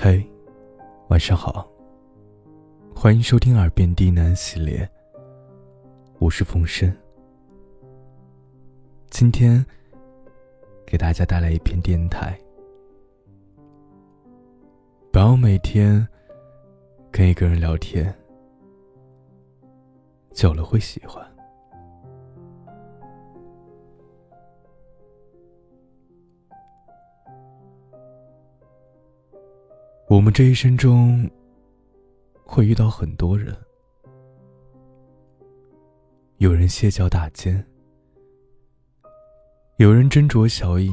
嘿，晚上好。欢迎收听《耳边低喃》系列，我是冯生。今天给大家带来一篇电台。不要每天跟一个人聊天，久了会喜欢。我们这一生中，会遇到很多人，有人歇脚打尖，有人斟酌小饮，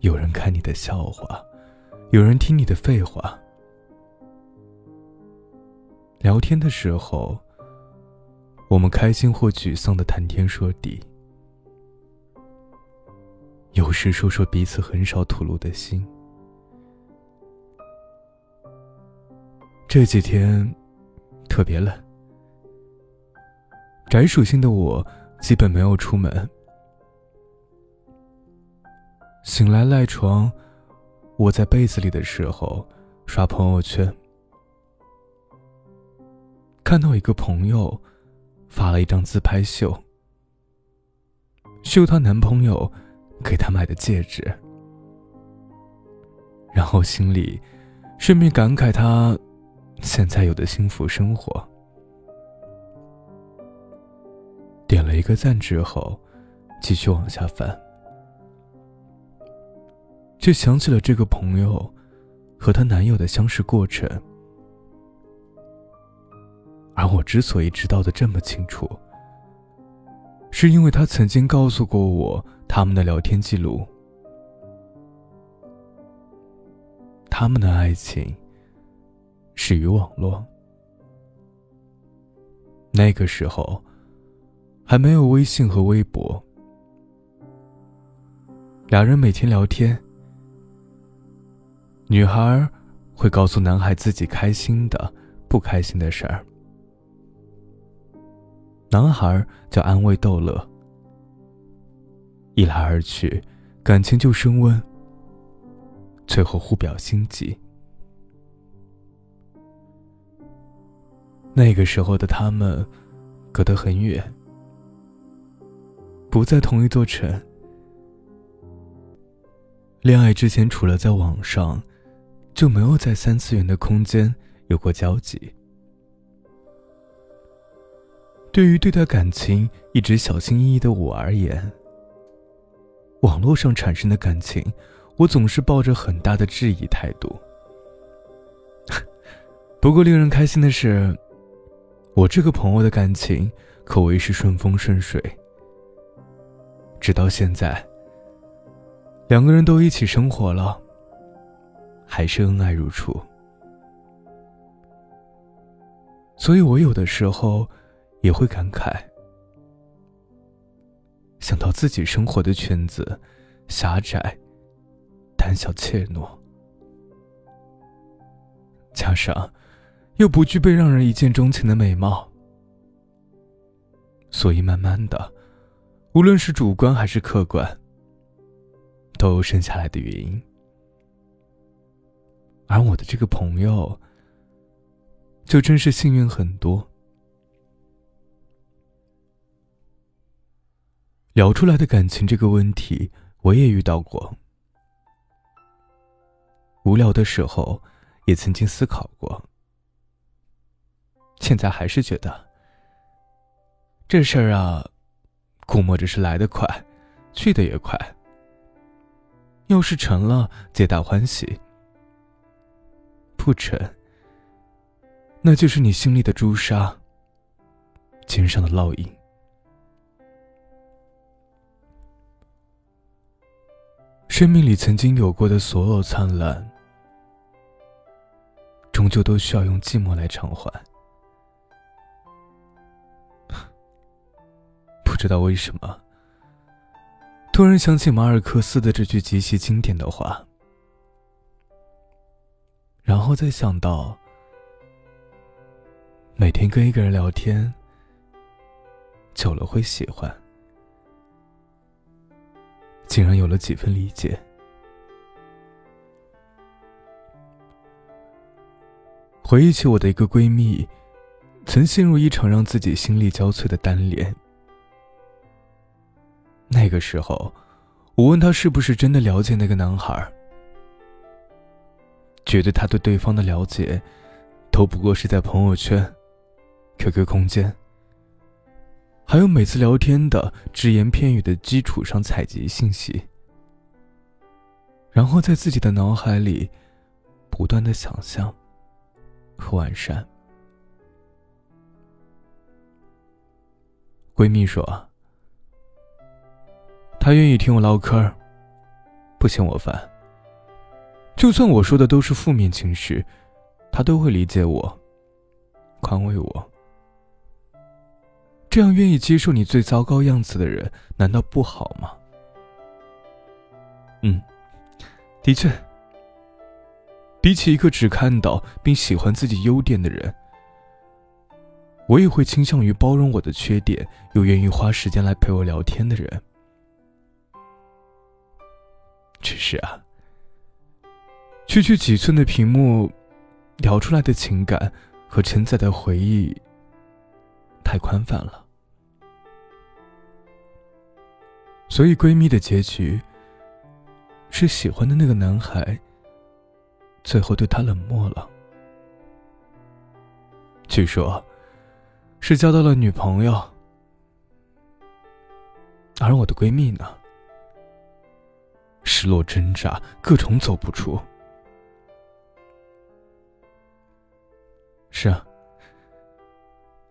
有人看你的笑话，有人听你的废话。聊天的时候，我们开心或沮丧的谈天说地，有时说说彼此很少吐露的心。这几天特别冷，宅属性的我基本没有出门。醒来赖床，窝在被子里的时候刷朋友圈，看到一个朋友发了一张自拍秀，秀她男朋友给她买的戒指，然后心里顺便感慨她。现在有的幸福生活，点了一个赞之后，继续往下翻，就想起了这个朋友和她男友的相识过程。而我之所以知道的这么清楚，是因为他曾经告诉过我他们的聊天记录，他们的爱情。始于网络。那个时候，还没有微信和微博。俩人每天聊天，女孩会告诉男孩自己开心的、不开心的事儿，男孩就安慰逗乐。一来二去，感情就升温，最后互表心迹。那个时候的他们，隔得很远，不在同一座城。恋爱之前，除了在网上，就没有在三次元的空间有过交集。对于对待感情一直小心翼翼的我而言，网络上产生的感情，我总是抱着很大的质疑态度。不过，令人开心的是。我这个朋友的感情可谓是顺风顺水，直到现在，两个人都一起生活了，还是恩爱如初。所以我有的时候也会感慨，想到自己生活的圈子狭窄、胆小怯懦，加上……又不具备让人一见钟情的美貌，所以慢慢的，无论是主观还是客观，都有生下来的原因。而我的这个朋友，就真是幸运很多。聊出来的感情这个问题，我也遇到过。无聊的时候，也曾经思考过。现在还是觉得这事儿啊，估摸着是来得快，去的也快。要是成了，皆大欢喜；不成，那就是你心里的朱砂，肩上的烙印。生命里曾经有过的所有灿烂，终究都需要用寂寞来偿还。知道为什么，突然想起马尔克斯的这句极其经典的话，然后再想到每天跟一个人聊天，久了会喜欢，竟然有了几分理解。回忆起我的一个闺蜜，曾陷入一场让自己心力交瘁的单恋。的时候，我问她是不是真的了解那个男孩，觉得她对对方的了解，都不过是在朋友圈、QQ 空间，还有每次聊天的只言片语的基础上采集信息，然后在自己的脑海里不断的想象。和完善。闺蜜说：“他愿意听我唠嗑，不嫌我烦。就算我说的都是负面情绪，他都会理解我，宽慰我。这样愿意接受你最糟糕样子的人，难道不好吗？”嗯，的确。比起一个只看到并喜欢自己优点的人，我也会倾向于包容我的缺点，又愿意花时间来陪我聊天的人。只是啊，区区几寸的屏幕，聊出来的情感和承载的回忆，太宽泛了。所以闺蜜的结局，是喜欢的那个男孩。最后对他冷漠了。据说，是交到了女朋友，而我的闺蜜呢，失落挣扎，各种走不出。是啊，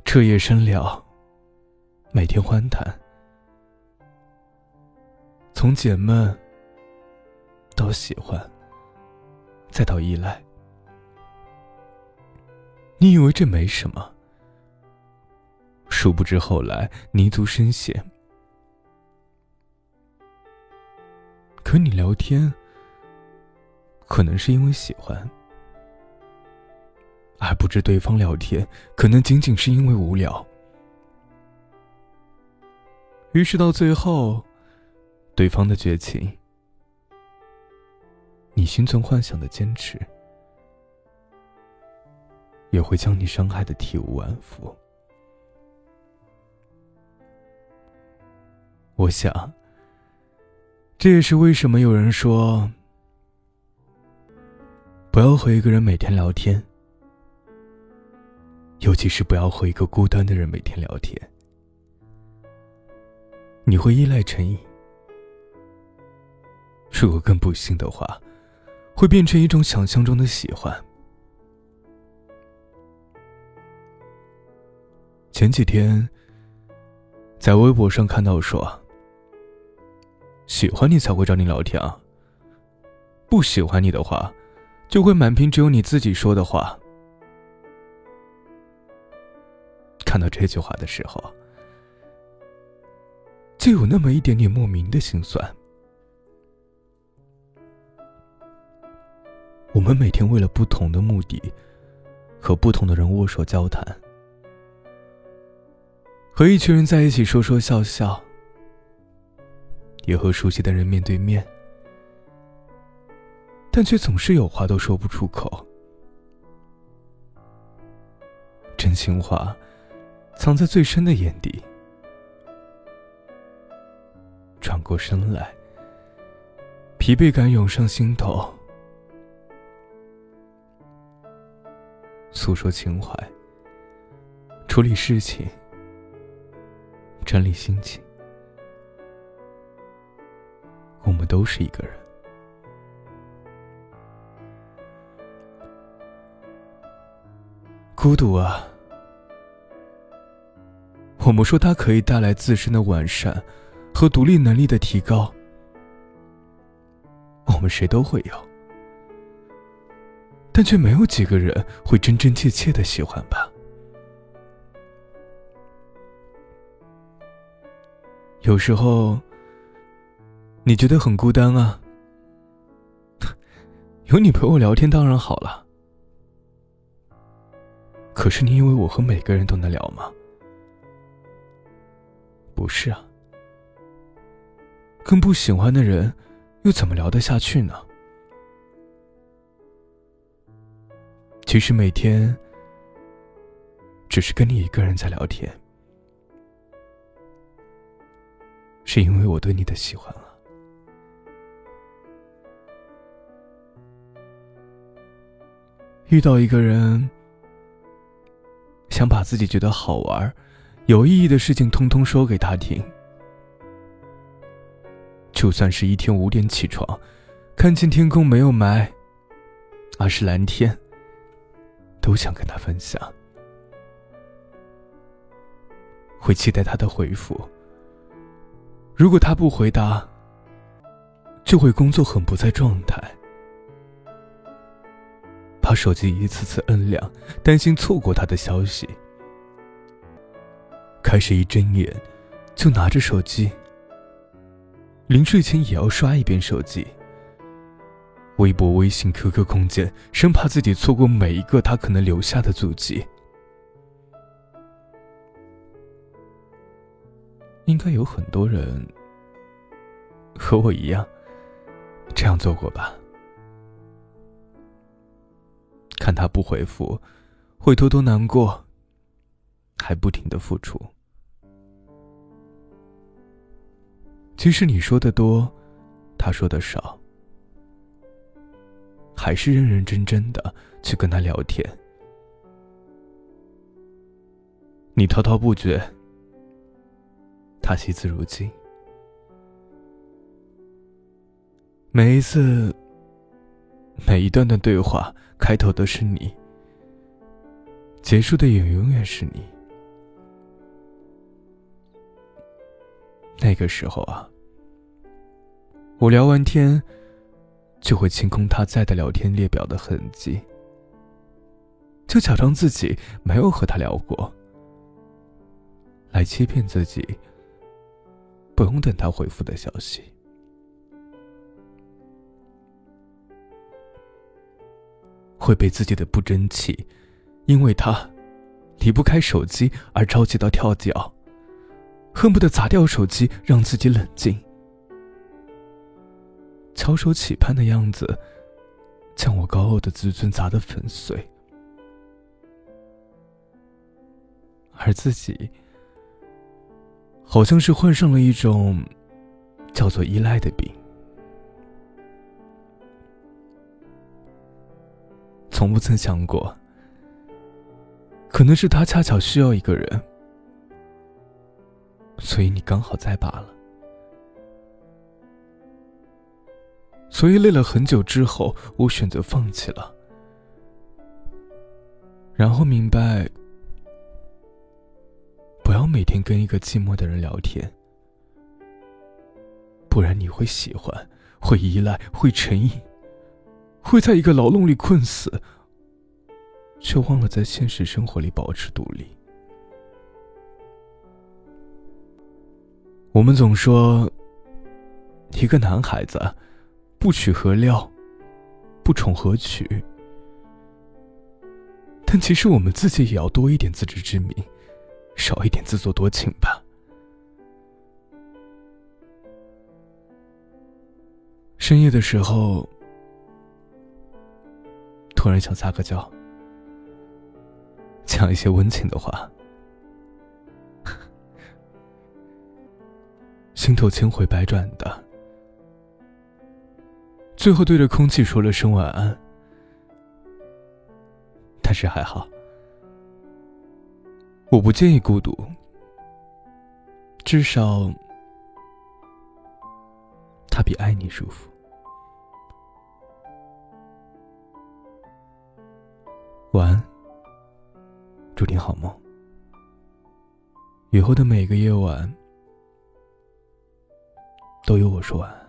彻夜深聊，每天欢谈，从解闷到喜欢。再到依赖，你以为这没什么，殊不知后来泥足深陷。可你聊天，可能是因为喜欢，而不知对方聊天可能仅仅是因为无聊。于是到最后，对方的绝情。你心存幻想的坚持，也会将你伤害的体无完肤。我想，这也是为什么有人说，不要和一个人每天聊天，尤其是不要和一个孤单的人每天聊天，你会依赖成瘾。如果更不幸的话，会变成一种想象中的喜欢。前几天，在微博上看到说：“喜欢你才会找你聊天啊，不喜欢你的话，就会满屏只有你自己说的话。”看到这句话的时候，就有那么一点点莫名的心酸。我们每天为了不同的目的，和不同的人握手交谈，和一群人在一起说说笑笑，也和熟悉的人面对面，但却总是有话都说不出口。真心话藏在最深的眼底，转过身来，疲惫感涌上心头。诉说情怀，处理事情，整理心情。们都是一个人，孤独啊！我们说它可以带来自身的完善和独立能力的提高，我们谁都会有。但却没有几个人会真真切切的喜欢吧。有时候，你觉得很孤单啊？有你陪我聊天当然好了。可是你以为我和每个人都能聊吗？不是啊。跟不喜欢的人，又怎么聊得下去呢？其实每天只是跟你一个人在聊天，是因为我对你的喜欢了。遇到一个人，想把自己觉得好玩、有意义的事情通通说给他听。就算是一天五点起床，看见天空没有霾，而是蓝天，都想跟他分享。会期待他的回复。如果他不回答，就会工作很不在状态。把手机一次次摁亮，担心错过他的消息。开始一睁眼，就拿着手机。临睡前也要刷一遍手机。微博、微信、QQ 空间，生怕自己错过每一个他可能留下的足迹。应该有很多人和我一样这样做过吧。看他不回复，会偷偷难过，还不停的付出。即使你说的多，他说的少，还是认认真真的去跟他聊天。你滔滔不绝，他惜字如金。每一次，每一段的对话。开头的是你，结束的也永远是你。那个时候啊，我聊完天，就会清空他在的聊天列表的痕迹，就假装自己没有和他聊过，来欺骗自己，不用等他回复的消息。会被自己的不争气，因为他离不开手机而着急到跳脚，恨不得砸掉手机让自己冷静，翘首企盼的样子，将我高傲的自尊砸得粉碎，而自己好像是患上了一种叫做依赖的病。从不曾想过，可能是他恰巧需要一个人，所以你刚好在罢了。所以累了很久之后，我选择放弃了，然后明白，不要每天跟一个寂寞的人聊天，不然你会喜欢，会依赖，会成瘾。会在一个牢笼里困死，却忘了在现实生活里保持独立。我们总说，一个男孩子不娶何料，不宠何娶。但其实我们自己也要多一点自知之明，少一点自作多情吧。深夜的时候。突然想撒个娇，讲一些温情的话，心头千回百转的，最后对着空气说了声晚安。但是还好，我不介意孤独，至少他比爱你舒服。祝你好梦。以后的每个夜晚，都由我说完。